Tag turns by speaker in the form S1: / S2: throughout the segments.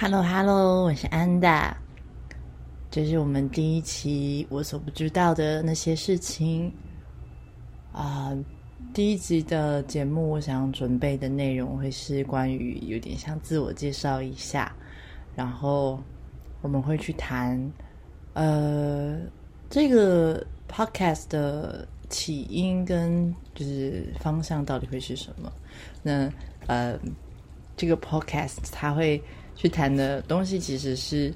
S1: Hello Hello，我是安达，这是我们第一期我所不知道的那些事情啊。第一集的节目，我想准备的内容会是关于有点像自我介绍一下，然后我们会去谈呃这个 podcast 的起因跟就是方向到底会是什么。那呃这个 podcast 它会去谈的东西其实是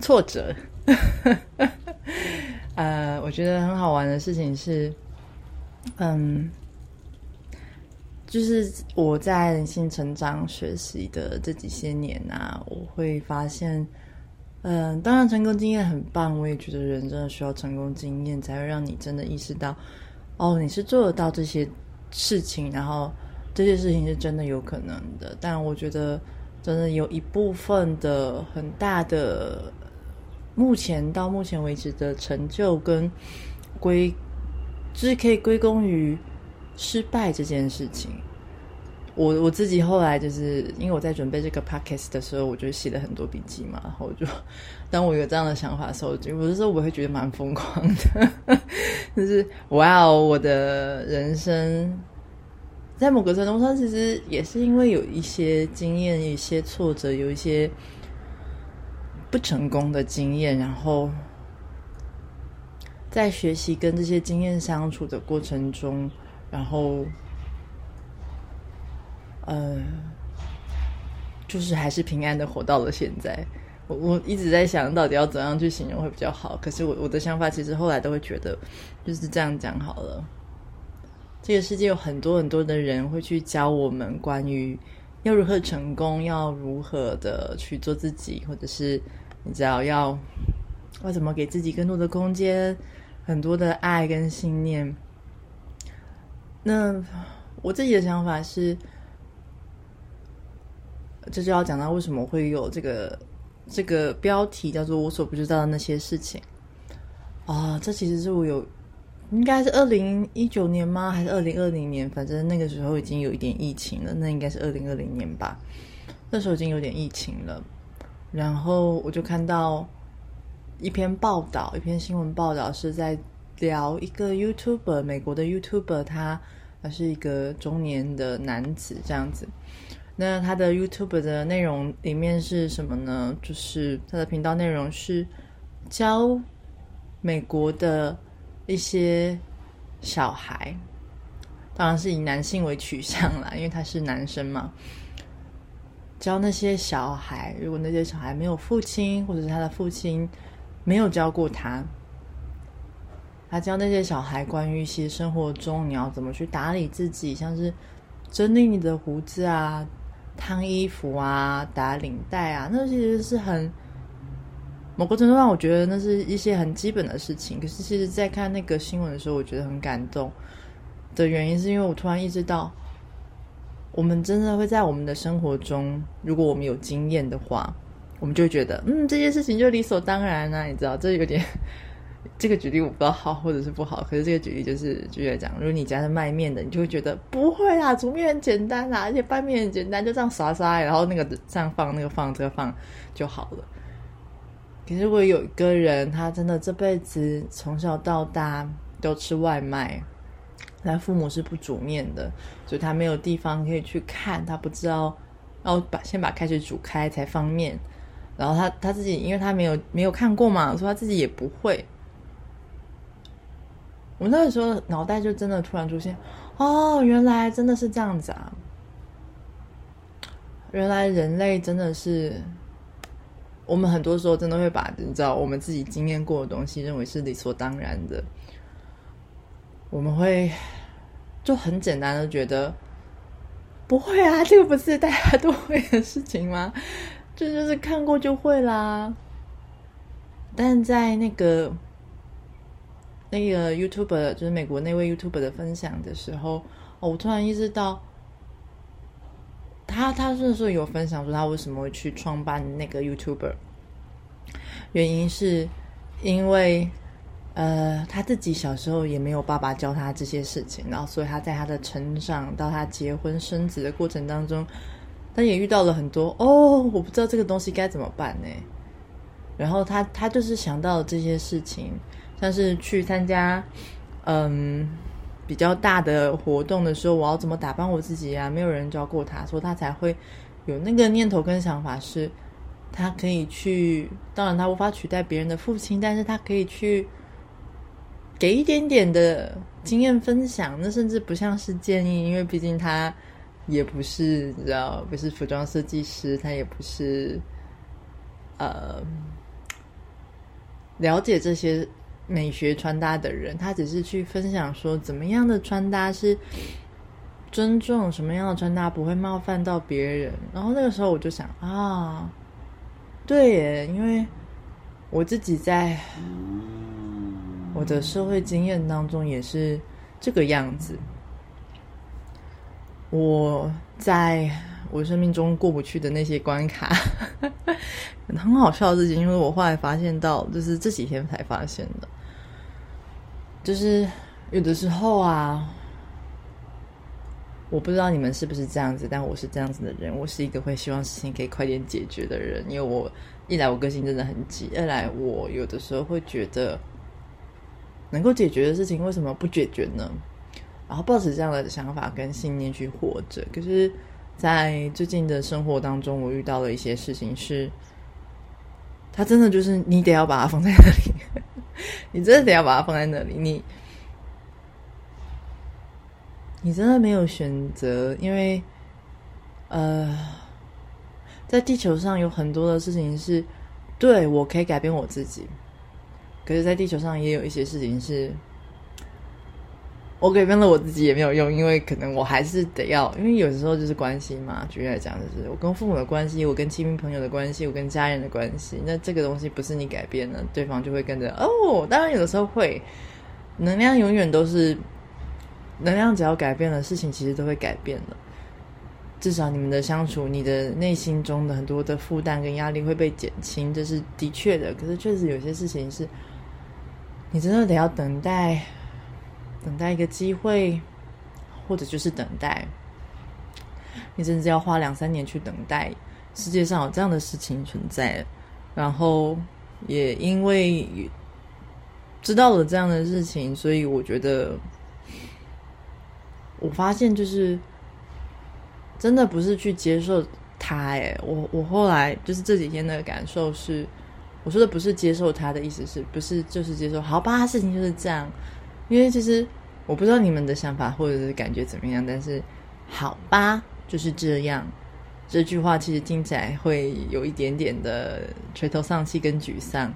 S1: 挫折。呃，我觉得很好玩的事情是，嗯。就是我在人性成长学习的这几些年啊，我会发现，嗯，当然成功经验很棒，我也觉得人真的需要成功经验，才会让你真的意识到，哦，你是做得到这些事情，然后这些事情是真的有可能的。但我觉得，真的有一部分的很大的，目前到目前为止的成就跟归，就是可以归功于。失败这件事情，我我自己后来就是因为我在准备这个 podcast 的时候，我就写了很多笔记嘛，然后我就当我有这样的想法的时候，有的时候我会觉得蛮疯狂的，就是哇哦，我的人生在某个程度上，其实也是因为有一些经验、一些挫折、有一些不成功的经验，然后在学习跟这些经验相处的过程中。然后，呃，就是还是平安的活到了现在。我我一直在想到底要怎样去形容会比较好。可是我我的想法其实后来都会觉得就是这样讲好了。这个世界有很多很多的人会去教我们关于要如何成功，要如何的去做自己，或者是你知道要要怎么给自己更多的空间，很多的爱跟信念。那我自己的想法是，这就要讲到为什么会有这个这个标题叫做“我所不知道的那些事情”啊，这其实是我有应该是二零一九年吗？还是二零二零年？反正那个时候已经有一点疫情了，那应该是二零二零年吧。那时候已经有点疫情了，然后我就看到一篇报道，一篇新闻报道是在。聊一个 YouTuber，美国的 YouTuber，他他是一个中年的男子这样子。那他的 YouTube 的内容里面是什么呢？就是他的频道内容是教美国的一些小孩，当然是以男性为取向啦，因为他是男生嘛。教那些小孩，如果那些小孩没有父亲，或者是他的父亲没有教过他。他教那些小孩关于一些生活中你要怎么去打理自己，像是整理你的胡子啊、烫衣服啊、打领带啊，那其实是很某个程度上，我觉得那是一些很基本的事情。可是，其实，在看那个新闻的时候，我觉得很感动的原因，是因为我突然意识到，我们真的会在我们的生活中，如果我们有经验的话，我们就觉得，嗯，这件事情就理所当然啊，你知道，这有点。这个举例我不知道好或者是不好，可是这个举例就是就来讲，如果你家是卖面的，你就会觉得不会啦，煮面很简单啦，而且拌面很简单，就这样刷刷，然后那个这样放，那个放，这个放就好了。可是如果有一个人，他真的这辈子从小到大都吃外卖，他父母是不煮面的，所以他没有地方可以去看，他不知道要把先把开水煮开才方便，然后他他自己因为他没有没有看过嘛，所以他自己也不会。我那个时候脑袋就真的突然出现，哦，原来真的是这样子啊！原来人类真的是，我们很多时候真的会把你知道我们自己经验过的东西认为是理所当然的，我们会就很简单的觉得不会啊，这个不是大家都会的事情吗？这就是看过就会啦。但在那个。那个 YouTube 就是美国那位 YouTube 的分享的时候，我突然意识到，他他是说有分享说他为什么会去创办那个 YouTuber，原因是因为呃他自己小时候也没有爸爸教他这些事情，然后所以他在他的成长到他结婚生子的过程当中，他也遇到了很多哦，我不知道这个东西该怎么办呢。然后他他就是想到这些事情，像是去参加嗯比较大的活动的时候，我要怎么打扮我自己啊？没有人教过他，所以他才会有那个念头跟想法，是他可以去。当然，他无法取代别人的父亲，但是他可以去给一点点的经验分享。那甚至不像是建议，因为毕竟他也不是你知道，不是服装设计师，他也不是呃。了解这些美学穿搭的人，他只是去分享说怎么样的穿搭是尊重，什么样的穿搭不会冒犯到别人。然后那个时候我就想啊，对耶，因为我自己在我的社会经验当中也是这个样子。我在。我生命中过不去的那些关卡，很好笑的事情，因为我后来发现到，就是这几天才发现的，就是有的时候啊，我不知道你们是不是这样子，但我是这样子的人，我是一个会希望事情可以快点解决的人，因为我一来我个性真的很急，二来我有的时候会觉得能够解决的事情为什么不解决呢？然后抱着这样的想法跟信念去活着，可是。在最近的生活当中，我遇到了一些事情，是，他真的就是你得要把它放在那里，你真的得要把它放在那里，你，你真的没有选择，因为，呃，在地球上有很多的事情是，对我可以改变我自己，可是，在地球上也有一些事情是。我改变了我自己也没有用，因为可能我还是得要，因为有时候就是关系嘛。举例来讲，就是我跟父母的关系，我跟亲密朋友的关系，我跟家人的关系。那这个东西不是你改变了，对方就会跟着哦。当然有的时候会，能量永远都是能量，只要改变了，事情其实都会改变的。至少你们的相处，你的内心中的很多的负担跟压力会被减轻，这是的确的。可是确实有些事情是，你真的得要等待。等待一个机会，或者就是等待，你甚至要花两三年去等待。世界上有这样的事情存在，然后也因为知道了这样的事情，所以我觉得，我发现就是真的不是去接受他。哎，我我后来就是这几天的感受是，我说的不是接受他的意思，是不是就是接受？好吧，事情就是这样。因为其实我不知道你们的想法或者是感觉怎么样，但是好吧，就是这样。这句话其实听起来会有一点点的垂头丧气跟沮丧。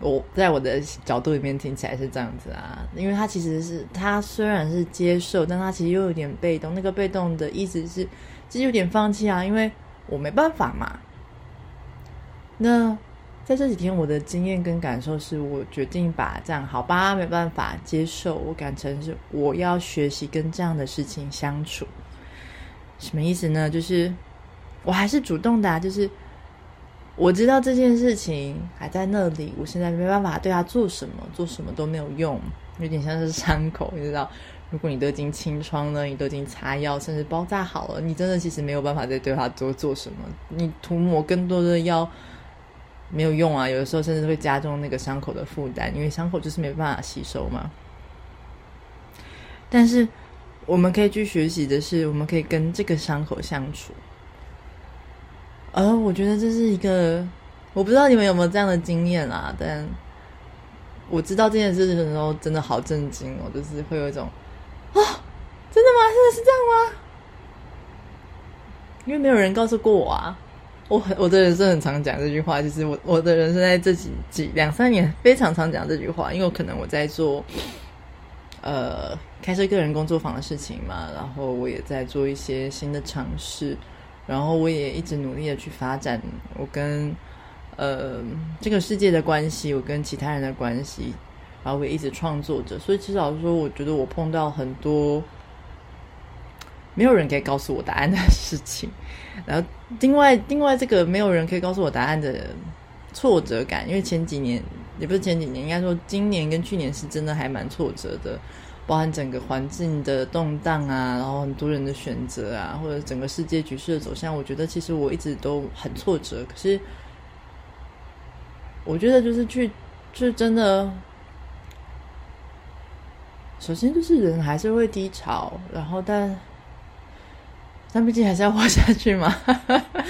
S1: 我在我的角度里面听起来是这样子啊，因为他其实是他虽然是接受，但他其实又有点被动。那个被动的意思是，其实有点放弃啊，因为我没办法嘛。那。在这几天，我的经验跟感受是，我决定把这样好吧，没办法接受，我改成是我要学习跟这样的事情相处。什么意思呢？就是我还是主动的，就是我知道这件事情还在那里，我现在没办法对他做什么，做什么都没有用，有点像是伤口，你知道？如果你都已经清创了，你都已经擦药，甚至包扎好了，你真的其实没有办法再对他多做什么，你涂抹更多的药。没有用啊！有的时候甚至会加重那个伤口的负担，因为伤口就是没办法吸收嘛。但是我们可以去学习的是，我们可以跟这个伤口相处。而我觉得这是一个，我不知道你们有没有这样的经验啊？但我知道这件事情的时候，真的好震惊哦！就是会有一种啊，真的吗？真的是这样吗？因为没有人告诉过我啊。我我的人生很常讲这句话，就是我我的人生在这几几两三年非常常讲这句话，因为可能我在做呃开设个人工作坊的事情嘛，然后我也在做一些新的尝试，然后我也一直努力的去发展我跟呃这个世界的关系，我跟其他人的关系，然后我也一直创作着，所以至少说，我觉得我碰到很多。没有人可以告诉我答案的事情，然后另外另外这个没有人可以告诉我答案的挫折感，因为前几年也不是前几年，应该说今年跟去年是真的还蛮挫折的。包含整个环境的动荡啊，然后很多人的选择啊，或者整个世界局势的走向，我觉得其实我一直都很挫折。可是，我觉得就是去，就是真的，首先就是人还是会低潮，然后但。但毕竟还是要活下去嘛。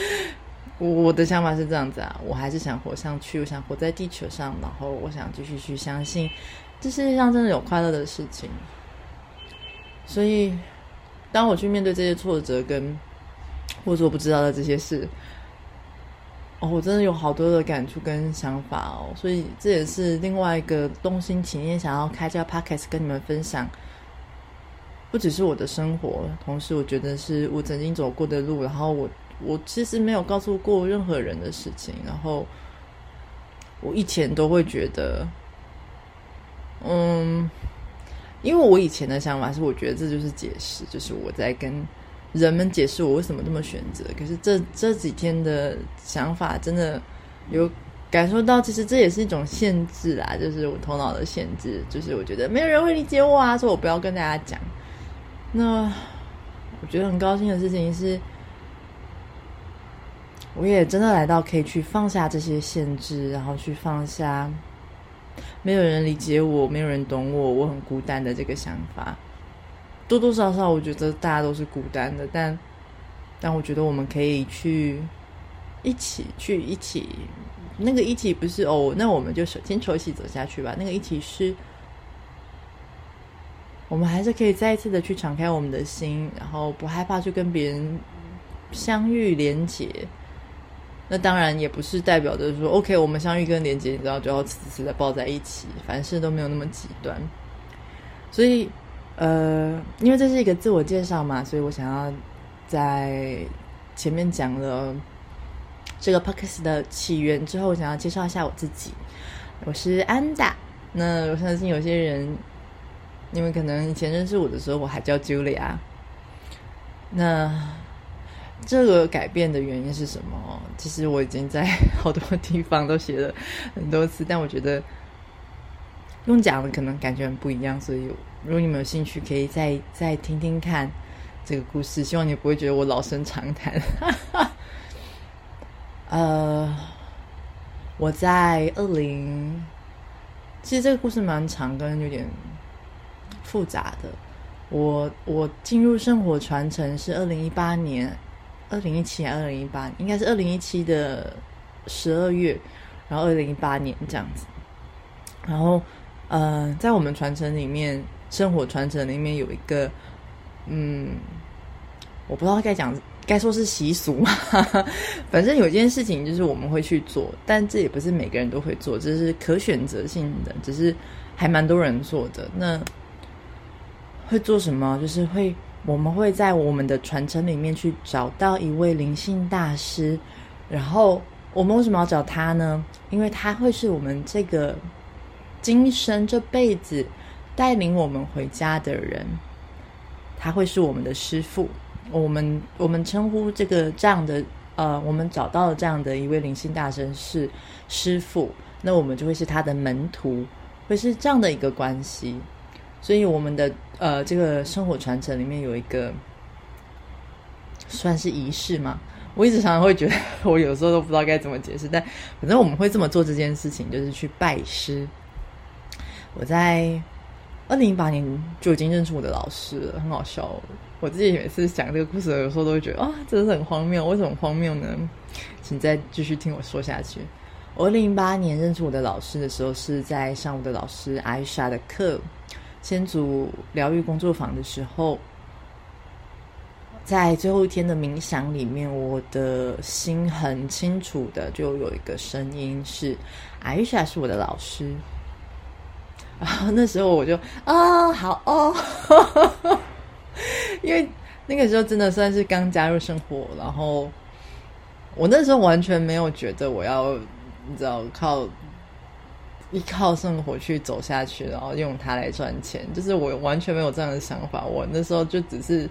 S1: 我的想法是这样子啊，我还是想活上去，我想活在地球上，然后我想继续去相信这世界上真的有快乐的事情。所以，当我去面对这些挫折跟或者我不知道的这些事，哦，我真的有好多的感触跟想法哦。所以这也是另外一个动心起念，想要开这个 podcast 跟你们分享。不只是我的生活，同时我觉得是我曾经走过的路，然后我我其实没有告诉过任何人的事情，然后我以前都会觉得，嗯，因为我以前的想法是，我觉得这就是解释，就是我在跟人们解释我为什么这么选择。可是这这几天的想法真的有感受到，其实这也是一种限制啊，就是我头脑的限制，就是我觉得没有人会理解我啊，所以我不要跟大家讲。那我觉得很高兴的事情是，我也真的来到可以去放下这些限制，然后去放下没有人理解我、没有人懂我、我很孤单的这个想法。多多少少，我觉得大家都是孤单的，但但我觉得我们可以去一起去一起，那个一起不是哦，那我们就手牵手一起走下去吧。那个一起是。我们还是可以再一次的去敞开我们的心，然后不害怕去跟别人相遇连结。那当然也不是代表着说，OK，我们相遇跟连结，你知道就要死死的抱在一起，凡事都没有那么极端。所以，呃，因为这是一个自我介绍嘛，所以我想要在前面讲了这个 p o c a s t 的起源之后，想要介绍一下我自己。我是安达。那我相信有些人。你们可能以前认识我的时候，我还叫 Julia。那这个改变的原因是什么？其实我已经在好多地方都写了很多次，但我觉得用讲的可能感觉很不一样。所以，如果你们有兴趣，可以再再听听看这个故事。希望你不会觉得我老生常谈。呃，我在二零，其实这个故事蛮长，跟有点。复杂的，我我进入生活传承是二零一八年，二零一七还二零一八，应该是二零一七的十二月，然后二零一八年这样子，然后呃，在我们传承里面，生活传承里面有一个，嗯，我不知道该讲该说是习俗嘛，反正有件事情就是我们会去做，但这也不是每个人都会做，这是可选择性的，只是还蛮多人做的。那。会做什么？就是会，我们会在我们的传承里面去找到一位灵性大师，然后我们为什么要找他呢？因为他会是我们这个今生这辈子带领我们回家的人，他会是我们的师傅。我们我们称呼这个这样的呃，我们找到了这样的一位灵性大神是师傅，那我们就会是他的门徒，会是这样的一个关系。所以我们的呃，这个生活传承里面有一个算是仪式嘛。我一直常常会觉得，我有时候都不知道该怎么解释，但反正我们会这么做这件事情，就是去拜师。我在二零一八年就已经认识我的老师了，很好笑。我自己每次讲这个故事，有时候都会觉得啊，真的是很荒谬。为什么荒谬呢？请再继续听我说下去。我二零一八年认识我的老师的时候，是在上我的老师艾莎的课。先祖疗愈工作坊的时候，在最后一天的冥想里面，我的心很清楚的就有一个声音是：艾莎是我的老师。然 后那时候我就啊，好哦，因为那个时候真的算是刚加入生活，然后我那时候完全没有觉得我要，你知道靠。依靠生活去走下去，然后用它来赚钱，就是我完全没有这样的想法。我那时候就只是，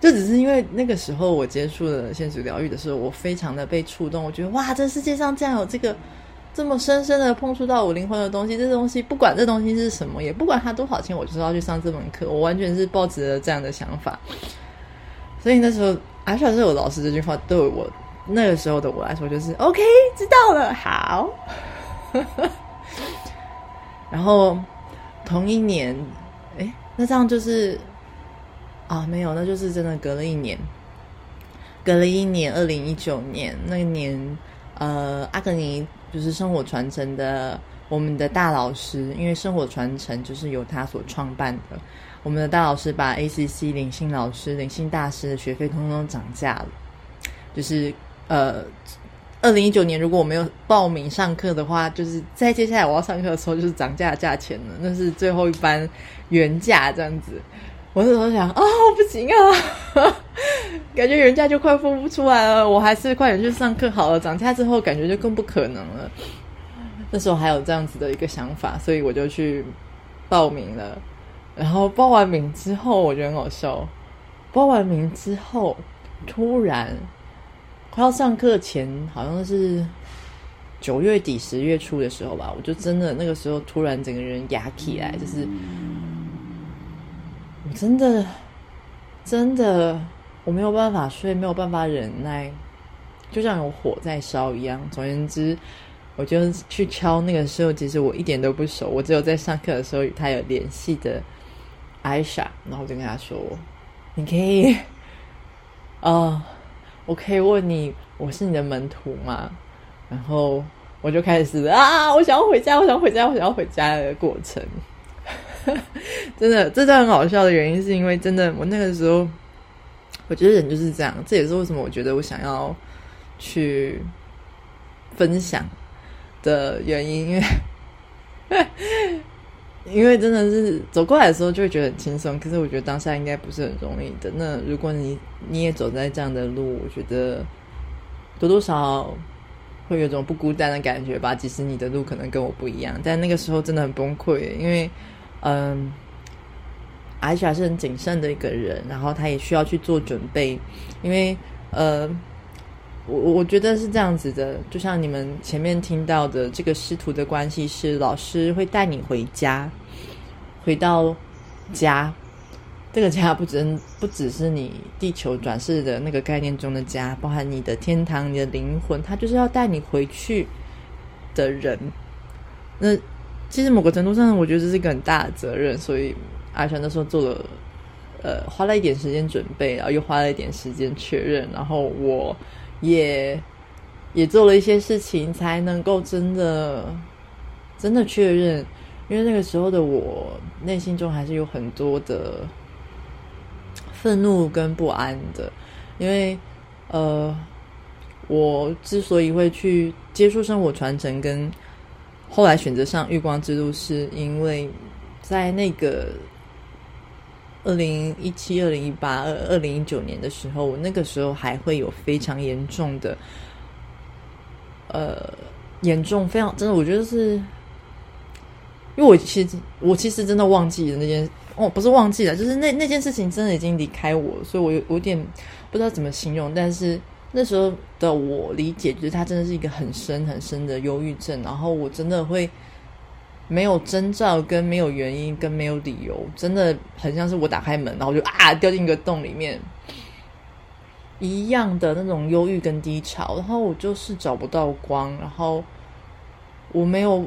S1: 就只是因为那个时候我接触了现实疗愈的时候，我非常的被触动。我觉得哇，这世界上竟然有这个这么深深的碰触到我灵魂的东西，这东西不管这东西是什么，也不管它多少钱，我就是要去上这门课。我完全是抱持了这样的想法。所以那时候，阿小是我老师这句话对我那个时候的我来说，就是 OK，知道了，好。然后同一年，哎，那这样就是啊，没有，那就是真的隔了一年，隔了一年，二零一九年那年，呃，阿格尼。就是生活传承的，我们的大老师，因为生活传承就是由他所创办的。我们的大老师把 ACC 灵性老师、灵性大师的学费通通涨价了。就是呃，二零一九年如果我没有报名上课的话，就是在接下来我要上课的时候就是涨价价钱了，那是最后一班原价这样子。我那时候想啊，不行啊，感觉原价就快付不出来了，我还是快点去上课好了。涨价之后，感觉就更不可能了。那时候还有这样子的一个想法，所以我就去报名了。然后报完名之后，我觉得很好笑。报完名之后，突然他要上课前，好像是九月底十月初的时候吧，我就真的那个时候突然整个人压起来，就是。我真的，真的，我没有办法睡，没有办法忍耐，就像有火在烧一样。总而言之，我就去敲那个时候，其实我一点都不熟，我只有在上课的时候与他有联系的艾莎，然后就跟他说：“你可以，啊，我可以问你，我是你的门徒吗？”然后我就开始啊，我想要回家，我想回家，我想要回家的过程。真的，这段很好笑的原因是因为真的，我那个时候，我觉得人就是这样，这也是为什么我觉得我想要去分享的原因，因为因为真的是走过来的时候就会觉得很轻松，可是我觉得当下应该不是很容易的。那如果你你也走在这样的路，我觉得多多少少会有种不孤单的感觉吧。即使你的路可能跟我不一样，但那个时候真的很崩溃，因为。嗯，阿霞是很谨慎的一个人，然后他也需要去做准备，因为呃，我我觉得是这样子的，就像你们前面听到的，这个师徒的关系是老师会带你回家，回到家，这个家不只不只是你地球转世的那个概念中的家，包含你的天堂、你的灵魂，他就是要带你回去的人，那。其实某个程度上，我觉得这是一个很大的责任，所以阿全那时候做了，呃，花了一点时间准备，然后又花了一点时间确认，然后我也也做了一些事情，才能够真的真的确认。因为那个时候的我内心中还是有很多的愤怒跟不安的，因为呃，我之所以会去接触生活传承跟。后来选择上月光之路，是因为在那个二零一七、二零一八、二二零一九年的时候，我那个时候还会有非常严重的，呃，严重非常真的，我觉得是，因为我其实我其实真的忘记了那件哦，不是忘记了，就是那那件事情真的已经离开我，所以我有有点不知道怎么形容，但是。那时候的我理解，就是他真的是一个很深很深的忧郁症，然后我真的会没有征兆、跟没有原因、跟没有理由，真的很像是我打开门，然后就啊掉进一个洞里面一样的那种忧郁跟低潮，然后我就是找不到光，然后我没有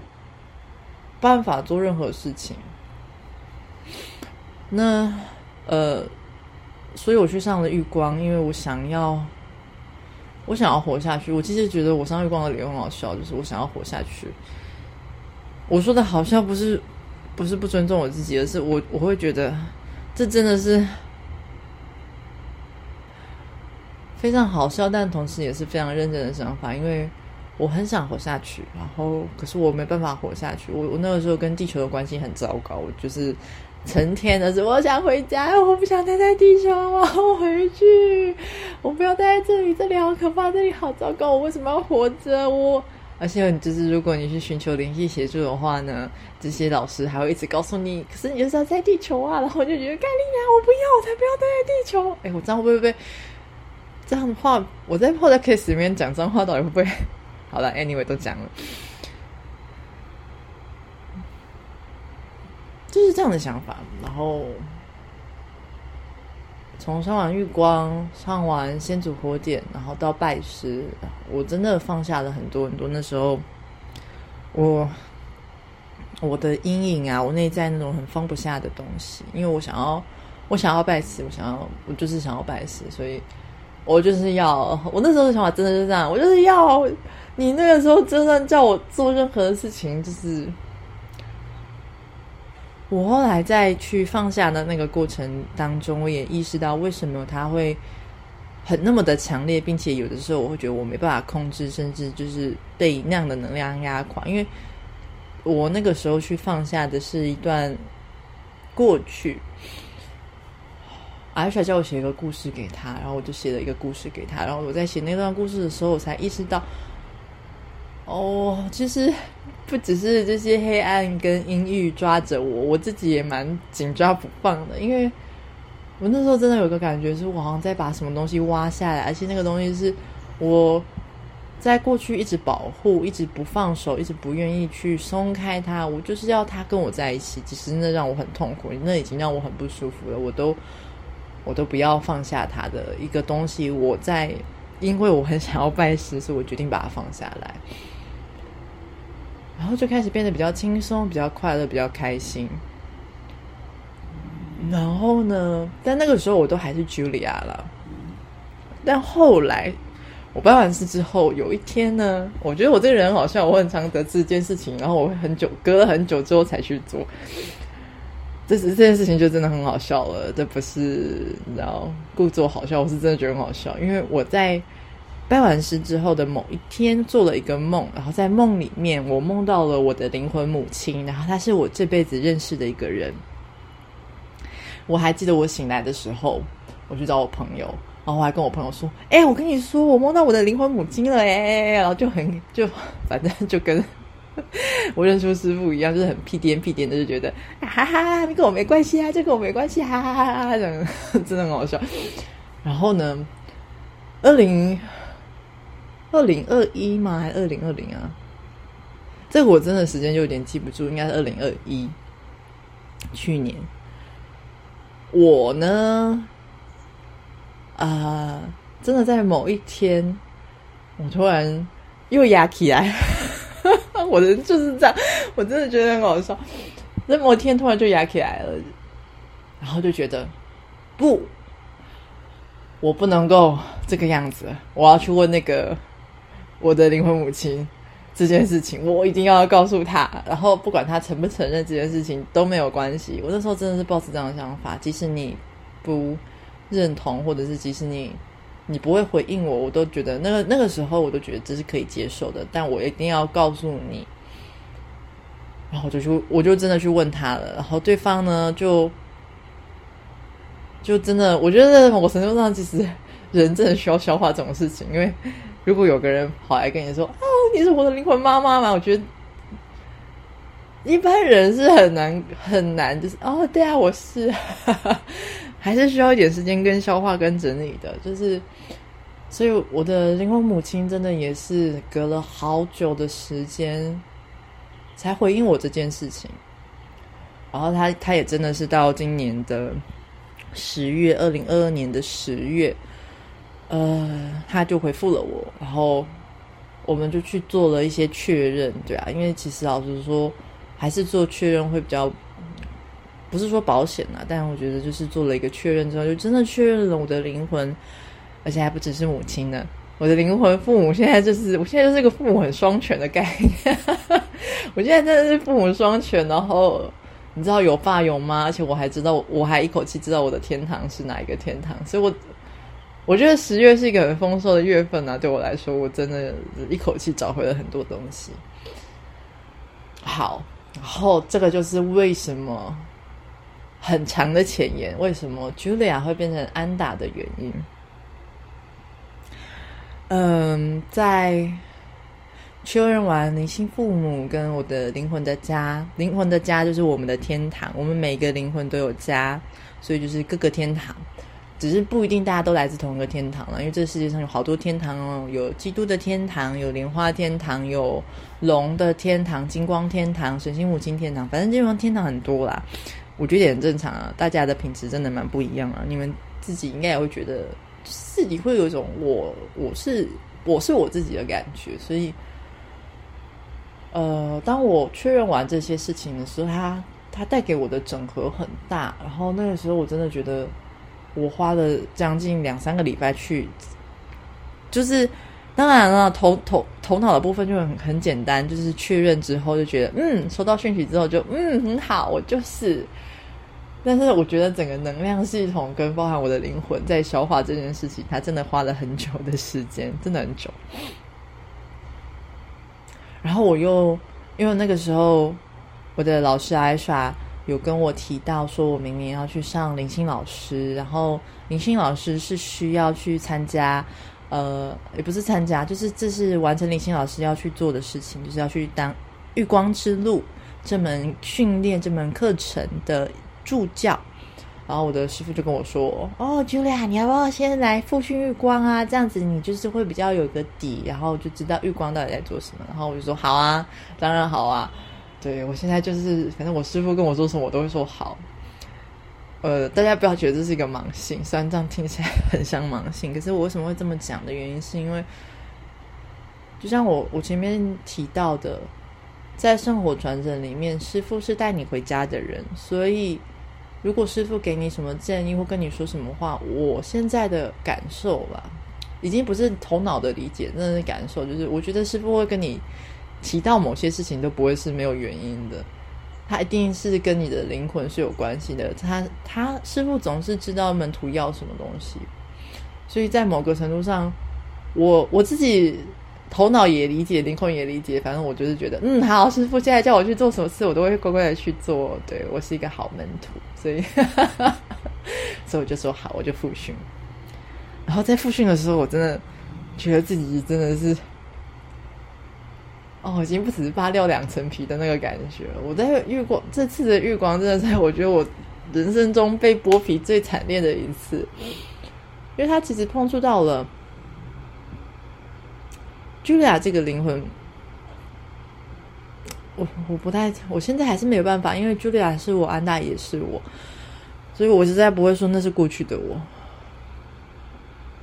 S1: 办法做任何事情。那呃，所以我去上了浴光，因为我想要。我想要活下去。我其实觉得我上月光的理由很好笑，就是我想要活下去。我说的好笑不是不是不尊重我自己，而是我我会觉得这真的是非常好笑，但同时也是非常认真的想法。因为我很想活下去，然后可是我没办法活下去。我我那个时候跟地球的关系很糟糕，我就是。成天的是，我想回家，我不想待在地球，我要回去，我不要待在这里，这里好可怕，这里好糟糕，我为什么要活着？我而且就是如果你去寻求灵性协助的话呢，这些老师还会一直告诉你，可是你就是要在地球啊，然后我就觉得盖利亚，我不要，我才不要待在地球。哎，我这样会不会这样的话，我在 podcast 里面讲脏话，到底会不会？好了，anyway 都讲了，就是这样的想法，然后。从上完月光，上完先祖火典，然后到拜师，我真的放下了很多很多。那时候我我的阴影啊，我内在那种很放不下的东西，因为我想要我想要拜师，我想要我就是想要拜师，所以。我就是要，我那时候的想法真的是这样，我就是要你那个时候，就算叫我做任何的事情，就是我后来再去放下的那个过程当中，我也意识到为什么他会很那么的强烈，并且有的时候我会觉得我没办法控制，甚至就是被那样的能量压垮，因为我那个时候去放下的是一段过去。阿雪叫我写一个故事给他，然后我就写了一个故事给他。然后我在写那段故事的时候，我才意识到，哦，其实不只是这些黑暗跟阴郁抓着我，我自己也蛮紧抓不放的。因为我那时候真的有个感觉，是我好像在把什么东西挖下来，而且那个东西是我在过去一直保护、一直不放手、一直不愿意去松开它。我就是要他跟我在一起，其实那让我很痛苦，那已经让我很不舒服了。我都。我都不要放下他的一个东西，我在因为我很想要拜师，所以我决定把它放下来，然后就开始变得比较轻松、比较快乐、比较开心。然后呢，但那个时候我都还是 Julia 了。但后来我办完事之后，有一天呢，我觉得我这个人好像我很常得知一件事情，然后我会很久隔了很久之后才去做。这是这件事情就真的很好笑了，这不是你知道故作好笑，我是真的觉得很好笑。因为我在拜完师之后的某一天做了一个梦，然后在梦里面我梦到了我的灵魂母亲，然后她是我这辈子认识的一个人。我还记得我醒来的时候，我去找我朋友，然后我还跟我朋友说：“哎，我跟你说，我梦到我的灵魂母亲了哎！”然后就很就反正就跟。我认出师傅一样，就是很屁颠屁颠的，就觉得哈哈，你跟我没关系啊，这跟我没关系，哈哈哈哈，真的很好笑。然后呢，二零二零二一吗？还是二零二零啊？这个我真的时间就有点记不住，应该是二零二一。去年我呢，啊，真的在某一天，我突然又压起来。我的就是这样，我真的觉得很好笑。那某一天突然就压起来了，然后就觉得不，我不能够这个样子，我要去问那个我的灵魂母亲这件事情，我一定要告诉他。然后不管他承不承认这件事情都没有关系。我那时候真的是抱持这样的想法，即使你不认同，或者是即使你。你不会回应我，我都觉得那个那个时候，我都觉得这是可以接受的。但我一定要告诉你，然后我就去，我就真的去问他了。然后对方呢，就就真的，我觉得某程度上，其实人真的需要消化这种事情。因为如果有个人跑来跟你说：“哦，你是我的灵魂妈妈嘛？”我觉得一般人是很难很难，就是哦，对啊，我是。还是需要一点时间跟消化跟整理的，就是，所以我的灵魂母亲真的也是隔了好久的时间才回应我这件事情，然后他他也真的是到今年的十月，二零二二年的十月，呃，他就回复了我，然后我们就去做了一些确认，对啊，因为其实老实说，还是做确认会比较。不是说保险啊，但我觉得就是做了一个确认之后，就真的确认了我的灵魂，而且还不只是母亲呢，我的灵魂父母现在就是，我现在就是一个父母很双全的概念，我现在真的是父母双全，然后你知道有爸有妈，而且我还知道，我还一口气知道我的天堂是哪一个天堂，所以我我觉得十月是一个很丰收的月份啊，对我来说，我真的一口气找回了很多东西。好，然后这个就是为什么。很长的前言，为什么 Julia 会变成安达的原因？嗯，在确认完灵性父母跟我的灵魂的家，灵魂的家就是我们的天堂，我们每个灵魂都有家，所以就是各个天堂。只是不一定大家都来自同一个天堂了，因为这世界上有好多天堂哦，有基督的天堂，有莲花天堂，有龙的天堂，金光天堂，神星母亲天堂，反正基本上天堂很多啦。我觉得也很正常啊，大家的品质真的蛮不一样啊。你们自己应该也会觉得自己会有一种我我是我是我自己的感觉，所以，呃，当我确认完这些事情的时候，它它带给我的整合很大，然后那个时候我真的觉得。我花了将近两三个礼拜去，就是当然了，头头头脑的部分就很很简单，就是确认之后就觉得，嗯，收到讯息之后就嗯很好，我就是。但是我觉得整个能量系统跟包含我的灵魂在消化这件事情，它真的花了很久的时间，真的很久。然后我又因为那个时候我的老师艾莎。有跟我提到说，我明年要去上林星老师，然后林星老师是需要去参加，呃，也不是参加，就是这是完成林星老师要去做的事情，就是要去当月光之路这门训练这门课程的助教。然后我的师傅就跟我说：“哦，Julia，你要不要先来复训月光啊？这样子你就是会比较有个底，然后就知道月光到底在做什么。”然后我就说：“好啊，当然好啊。”对，我现在就是，反正我师傅跟我说什么，我都会说好。呃，大家不要觉得这是一个盲信，虽然这样听起来 很像盲信，可是我为什么会这么讲的原因，是因为就像我我前面提到的，在生活传承里面，师傅是带你回家的人，所以如果师傅给你什么建议或跟你说什么话，我现在的感受吧，已经不是头脑的理解，那是感受，就是我觉得师傅会跟你。提到某些事情都不会是没有原因的，他一定是跟你的灵魂是有关系的。他他师傅总是知道门徒要什么东西，所以在某个程度上，我我自己头脑也理解，灵魂也理解。反正我就是觉得，嗯，好，师傅现在叫我去做什么事，我都会乖乖的去做。对我是一个好门徒，所以 所以我就说好，我就复训。然后在复训的时候，我真的觉得自己真的是。哦，已经不只是扒掉两层皮的那个感觉。我在月光这次的月光，真的是我觉得我人生中被剥皮最惨烈的一次，因为他其实碰触到了 Julia 这个灵魂。我我不太，我现在还是没有办法，因为 Julia 是我，安大也是我，所以我实在不会说那是过去的我。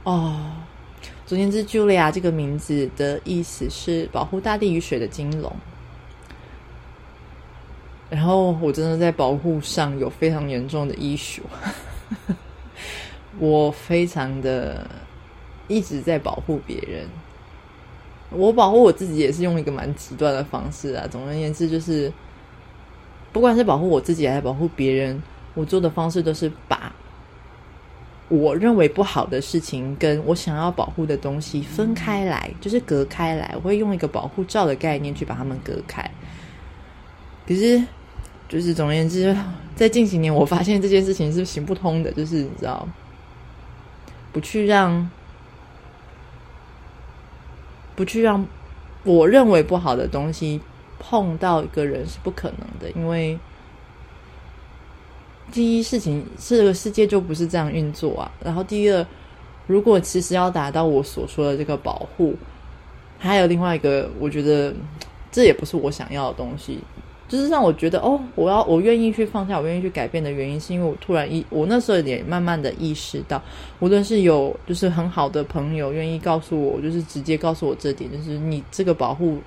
S1: 哦。总言之，Julia 这个名字的意思是保护大地与水的金龙。然后我真的在保护上有非常严重的医术，我非常的一直在保护别人。我保护我自己也是用一个蛮极端的方式啊。总而言之，就是不管是保护我自己还是保护别人，我做的方式都是把。我认为不好的事情跟我想要保护的东西分开来，就是隔开来。我会用一个保护罩的概念去把它们隔开。可是，就是总而言之，在近几年，我发现这件事情是行不通的。就是你知道，不去让，不去让我认为不好的东西碰到一个人是不可能的，因为。第一事情，这个世界就不是这样运作啊。然后第二，如果其实要达到我所说的这个保护，还有另外一个，我觉得这也不是我想要的东西。就是让我觉得，哦，我要我愿意去放下，我愿意去改变的原因，是因为我突然意，我那时候也慢慢的意识到，无论是有就是很好的朋友愿意告诉我，就是直接告诉我这点，就是你这个保护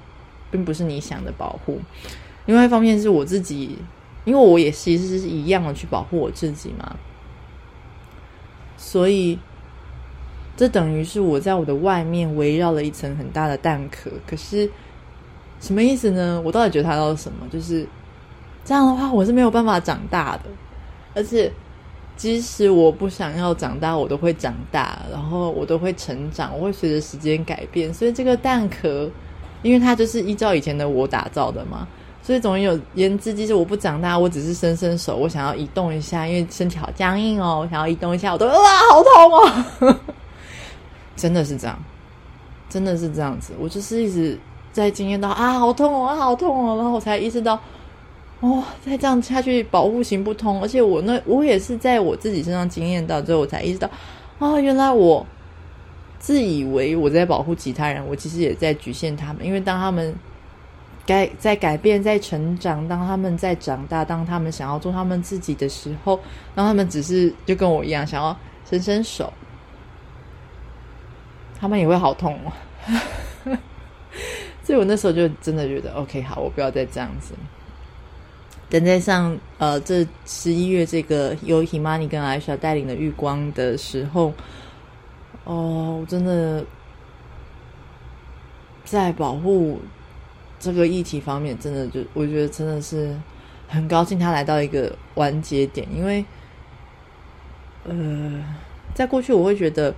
S1: 并不是你想的保护。另外一方面是我自己。因为我也其实是一样的去保护我自己嘛，所以这等于是我在我的外面围绕了一层很大的蛋壳。可是什么意思呢？我到底觉得它到什么？就是这样的话，我是没有办法长大的。而且，即使我不想要长大，我都会长大，然后我都会成长，我会随着时间改变。所以这个蛋壳，因为它就是依照以前的我打造的嘛。所以总有言之，即使我不长大，我只是伸伸手，我想要移动一下，因为身体好僵硬哦，我想要移动一下，我都哇，好痛哦！真的是这样，真的是这样子。我就是一直在经验到啊，好痛哦，啊，好痛哦，然后我才意识到，哦，再这样下去保护行不通，而且我那我也是在我自己身上经验到之后，我才意识到，啊，原来我自以为我在保护其他人，我其实也在局限他们，因为当他们改在改变、在成长，当他们在长大，当他们想要做他们自己的时候，当他们只是就跟我一样想要伸伸手，他们也会好痛。所以我那时候就真的觉得，OK，好，我不要再这样子。等在上呃，这十一月这个由 Himani 跟艾莎带领的玉光的时候，哦，我真的在保护这个议题方面，真的就我觉得真的是很高兴他来到一个完结点，因为呃，在过去我会觉得，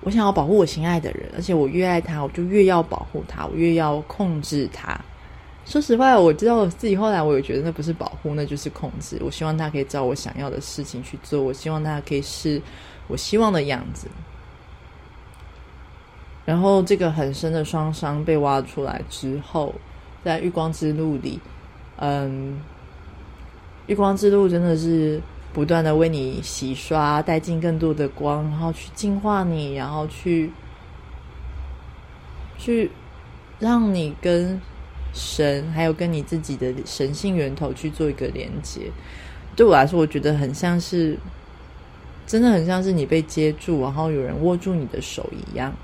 S1: 我想要保护我心爱的人，而且我越爱他，我就越要保护他，我越要控制他。说实话，我知道自己后来，我也觉得那不是保护，那就是控制。我希望他可以照我想要的事情去做，我希望他可以是我希望的样子。然后，这个很深的创伤被挖出来之后，在月光之路里，嗯，月光之路真的是不断的为你洗刷，带进更多的光，然后去净化你，然后去去让你跟。神，还有跟你自己的神性源头去做一个连接，对我来说，我觉得很像是，真的很像是你被接住，然后有人握住你的手一样。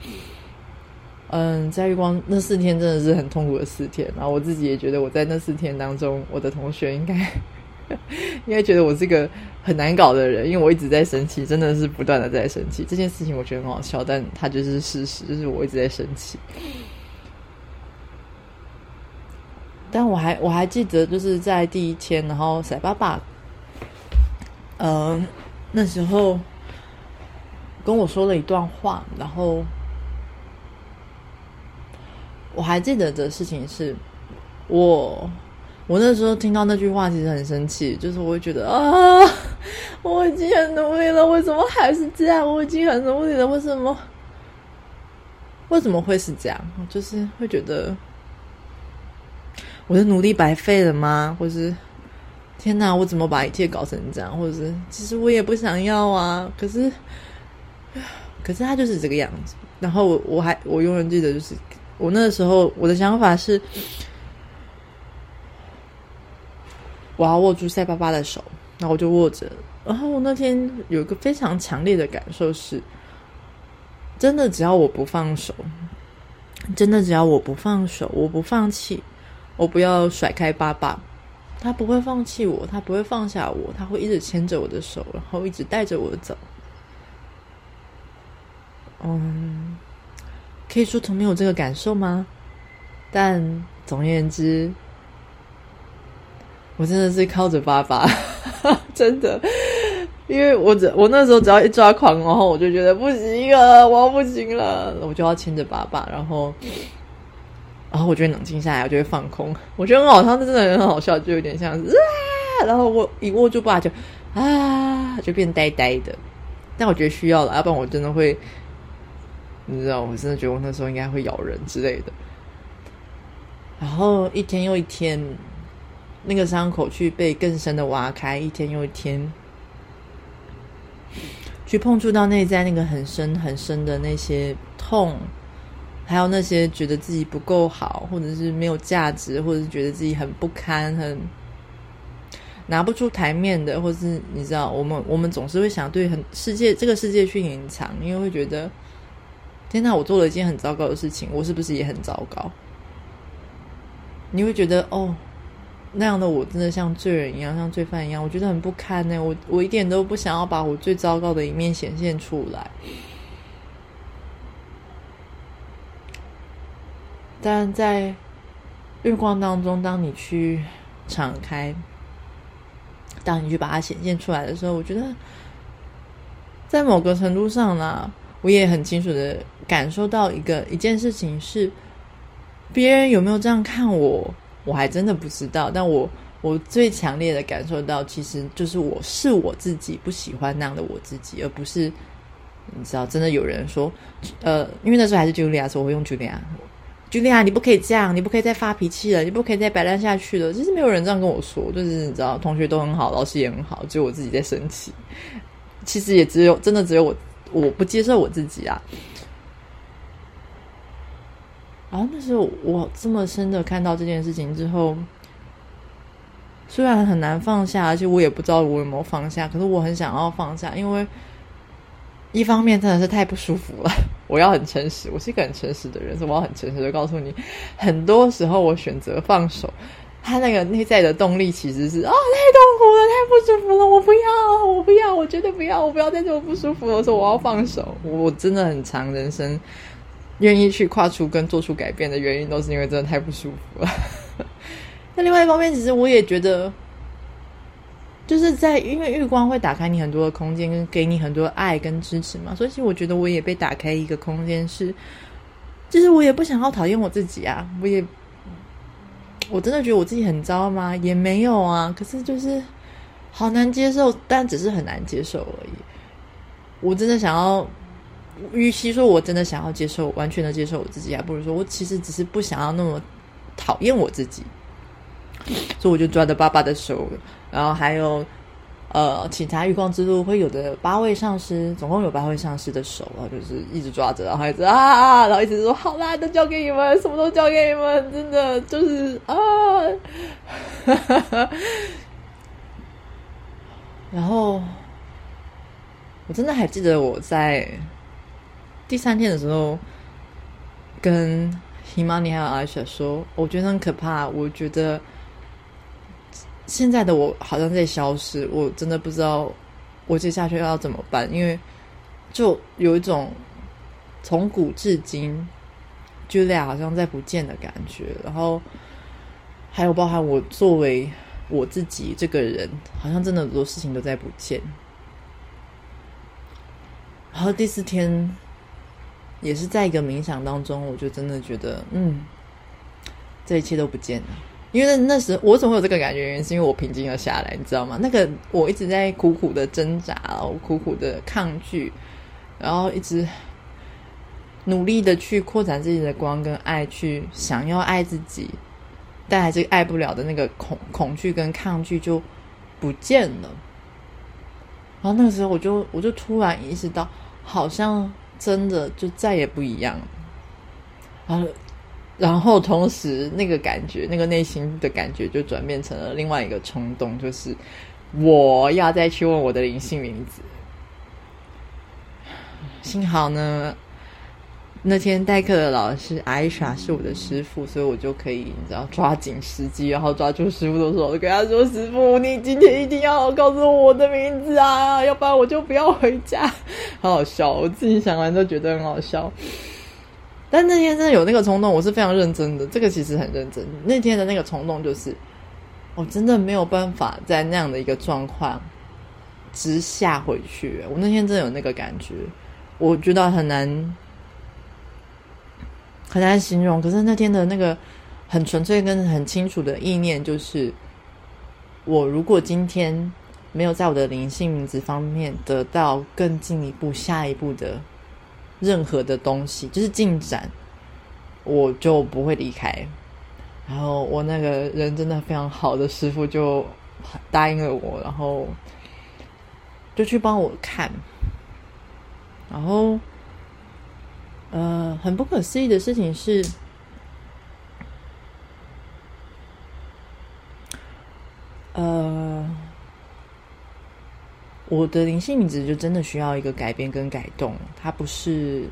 S1: 嗯，在月光那四天真的是很痛苦的四天，然后我自己也觉得我在那四天当中，我的同学应该 应该觉得我是个很难搞的人，因为我一直在生气，真的是不断的在生气。这件事情我觉得很好笑，但它就是事实，就是我一直在生气。但我还我还记得，就是在第一天，然后塞爸爸，呃，那时候跟我说了一段话，然后我还记得的事情是，我我那时候听到那句话，其实很生气，就是我会觉得啊，我已经很努力了，为什么还是这样？我已经很努力了，为什么？为什么会是这样？就是会觉得。我的努力白费了吗？或是天哪，我怎么把一切搞成这样？或者是其实我也不想要啊，可是可是他就是这个样子。然后我我还我永远记得，就是我那个时候我的想法是，我要握住塞巴巴的手，然后我就握着。然后我那天有一个非常强烈的感受是，真的只要我不放手，真的只要我不放手，我不放弃。我不要甩开爸爸，他不会放弃我，他不会放下我，他会一直牵着我的手，然后一直带着我走。嗯，可以说从没有这个感受吗？但总而言之，我真的是靠着爸爸，真的，因为我只我那时候只要一抓狂，然后我就觉得不行了，我要不行了，我就要牵着爸爸，然后。然后我就会冷静下来，我就会放空。我觉得很好笑，真的很好笑，就有点像啊，然后我一握住爸就啊，就变呆呆的。但我觉得需要了，要不然我真的会，你知道，我真的觉得我那时候应该会咬人之类的。然后一天又一天，那个伤口去被更深的挖开，一天又一天，去碰触到内在那个很深很深的那些痛。还有那些觉得自己不够好，或者是没有价值，或者是觉得自己很不堪、很拿不出台面的，或是你知道，我们我们总是会想对很世界这个世界去隐藏，因为会觉得天哪，我做了一件很糟糕的事情，我是不是也很糟糕？你会觉得哦，那样的我真的像罪人一样，像罪犯一样，我觉得很不堪呢。我我一点都不想要把我最糟糕的一面显现出来。但在日光当中，当你去敞开，当你去把它显现出来的时候，我觉得，在某个程度上呢，我也很清楚的感受到一个一件事情是，别人有没有这样看我，我还真的不知道。但我我最强烈的感受到，其实就是我是我自己不喜欢那样的我自己，而不是你知道，真的有人说，呃，因为那时候还是 Julia，所以我会用 Julia。茱莉亚，你不可以这样，你不可以再发脾气了，你不可以再摆烂下去了。其实没有人这样跟我说，就是你知道，同学都很好，老师也很好，只有我自己在生气。其实也只有真的只有我，我不接受我自己啊。然后那时候我这么深的看到这件事情之后，虽然很难放下，而且我也不知道我有没有放下，可是我很想要放下，因为一方面真的是太不舒服了。我要很诚实，我是一个很诚实的人，所以我要很诚实的告诉你，很多时候我选择放手，他那个内在的动力其实是啊，太痛，不舒服了，我不要，我不要，我绝对不要，我不要再这么不舒服了。说我要放手，我真的很长人生。愿意去跨出跟做出改变的原因，都是因为真的太不舒服了。那另外一方面，其实我也觉得，就是在因为月光会打开你很多的空间，跟给你很多爱跟支持嘛。所以，其实我觉得我也被打开一个空间，是，就是我也不想要讨厌我自己啊。我也，我真的觉得我自己很糟吗？也没有啊。可是就是好难接受，但只是很难接受而已。我真的想要。与其说我真的想要接受完全的接受我自己，还不如说我其实只是不想要那么讨厌我自己，所以我就抓着爸爸的手，然后还有呃其他月光之路会有的八位上师，总共有八位上师的手啊，就是一直抓着，然后一直啊，然后一直说好啦，都交给你们，什么都交给你们，真的就是啊，然后我真的还记得我在。第三天的时候，跟 Himani 还有阿雪说，我觉得很可怕。我觉得现在的我好像在消失，我真的不知道我接下去要怎么办，因为就有一种从古至今，Julia 好像在不见的感觉。然后还有包含我作为我自己这个人，好像真的很多事情都在不见。然后第四天。也是在一个冥想当中，我就真的觉得，嗯，这一切都不见了。因为那时我怎么会有这个感觉？原因是因为我平静了下来，你知道吗？那个我一直在苦苦的挣扎，我苦苦的抗拒，然后一直努力的去扩展自己的光跟爱，去想要爱自己，但还是爱不了的那个恐恐惧跟抗拒就不见了。然后那个时候，我就我就突然意识到，好像。真的就再也不一样，然后，然后同时那个感觉，那个内心的感觉就转变成了另外一个冲动，就是我要再去问我的灵性名字。幸好呢。那天代课的老师艾莎是我的师傅，所以我就可以你知道抓紧时机，然后抓住师傅的手，跟他说：“师傅，你今天一定要告诉我的名字啊，要不然我就不要回家。”好好笑，我自己想完都觉得很好笑。但那天真的有那个冲动，我是非常认真的。这个其实很认真。那天的那个冲动就是，我真的没有办法在那样的一个状况之下回去。我那天真的有那个感觉，我觉得很难。很难形容，可是那天的那个很纯粹跟很清楚的意念，就是我如果今天没有在我的灵性名字方面得到更进一步、下一步的任何的东西，就是进展，我就不会离开。然后我那个人真的非常好的师傅就答应了我，然后就去帮我看，然后。呃，很不可思议的事情是，呃，我的灵性名字就真的需要一个改变跟改动。它不是，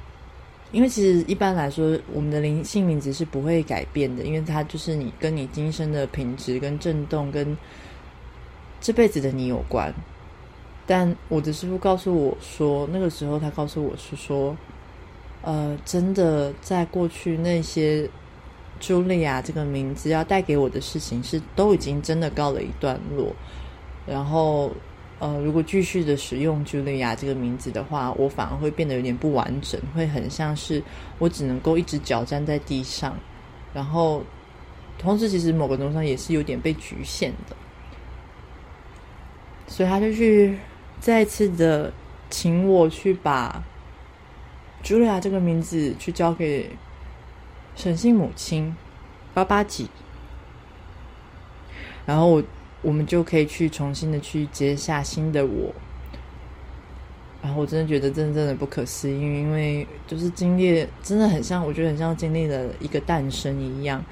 S1: 因为其实一般来说，我们的灵性名字是不会改变的，因为它就是你跟你今生的品质跟震动跟这辈子的你有关。但我的师傅告诉我说，那个时候他告诉我是说。呃，真的，在过去那些茱莉亚这个名字要带给我的事情，是都已经真的告了一段落。然后，呃，如果继续的使用茱莉亚这个名字的话，我反而会变得有点不完整，会很像是我只能够一只脚站在地上。然后，同时其实某个程度上也是有点被局限的。所以他就去再次的请我去把。茱莉亚这个名字去交给神性母亲八八几，然后我我们就可以去重新的去接下新的我。然后我真的觉得真正的不可思议，因为就是经历，真的很像，我觉得很像经历了一个诞生一样，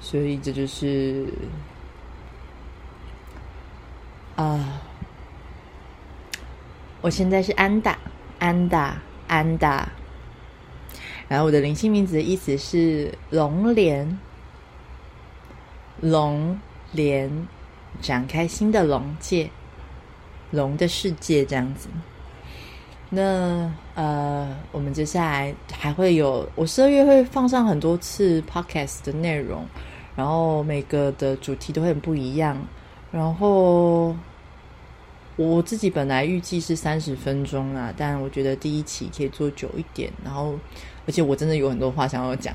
S1: 所以这就是啊，我现在是安达，安达，安达，然后我的灵性名字的意思是龙莲，龙莲展开新的龙界，龙的世界这样子。那呃，我们接下来还会有，我十二月会放上很多次 podcast 的内容，然后每个的主题都会很不一样。然后我自己本来预计是三十分钟啊，但我觉得第一期可以做久一点。然后，而且我真的有很多话想要讲，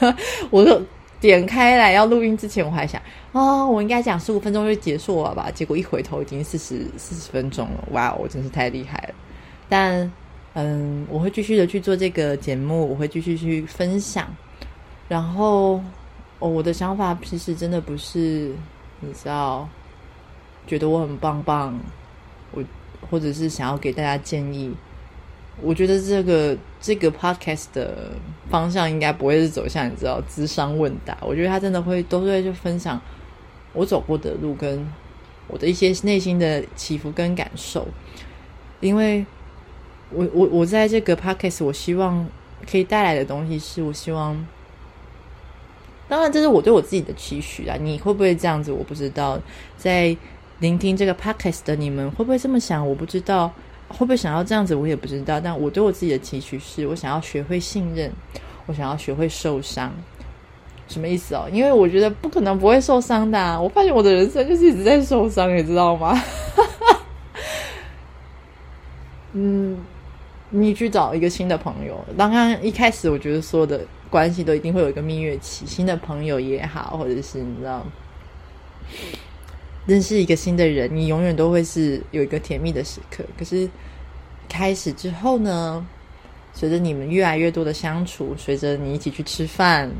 S1: 我点开来要录音之前，我还想啊，我应该讲十五分钟就结束了吧？结果一回头已经四十四十分钟了，哇，我真是太厉害了。但，嗯，我会继续的去做这个节目，我会继续去分享。然后，哦，我的想法其实真的不是，你知道，觉得我很棒棒，我或者是想要给大家建议。我觉得这个这个 podcast 的方向应该不会是走向你知道智商问答。我觉得他真的会都会去分享我走过的路，跟我的一些内心的起伏跟感受，因为。我我我在这个 podcast，我希望可以带来的东西是，我希望，当然这是我对我自己的期许啊。你会不会这样子？我不知道。在聆听这个 podcast 的你们会不会这么想？我不知道。会不会想要这样子？我也不知道。但我对我自己的期许是，我想要学会信任，我想要学会受伤。什么意思哦？因为我觉得不可能不会受伤的。我发现我的人生就是一直在受伤，你知道吗？嗯。你去找一个新的朋友，刚刚一开始我觉得说的关系都一定会有一个蜜月期，新的朋友也好，或者是你知道认识一个新的人，你永远都会是有一个甜蜜的时刻。可是开始之后呢，随着你们越来越多的相处，随着你一起去吃饭，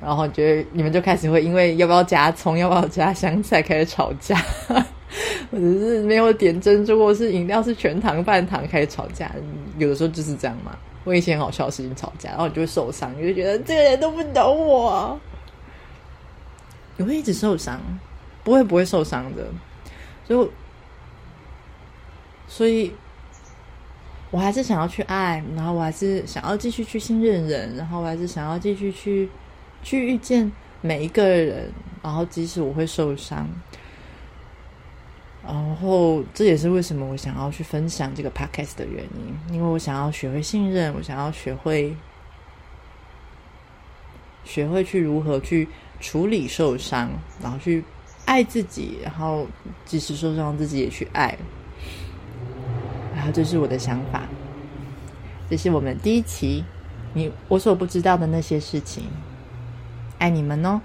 S1: 然后觉得你们就开始会因为要不要加葱，要不要加香菜开始吵架。或者是没有点珍珠，或是饮料是全糖半糖，开始吵架。有的时候就是这样嘛。我以前很好笑的事情吵架，然后你就会受伤，你就觉得这个人都不懂我。你会一直受伤，不会不会受伤的。就，所以我还是想要去爱，然后我还是想要继续去信任人，然后我还是想要继续去去遇见每一个人，然后即使我会受伤。然后，这也是为什么我想要去分享这个 podcast 的原因，因为我想要学会信任，我想要学会学会去如何去处理受伤，然后去爱自己，然后即使受伤，自己也去爱。然后，这是我的想法。这是我们第一期，你我所不知道的那些事情。爱你们哦。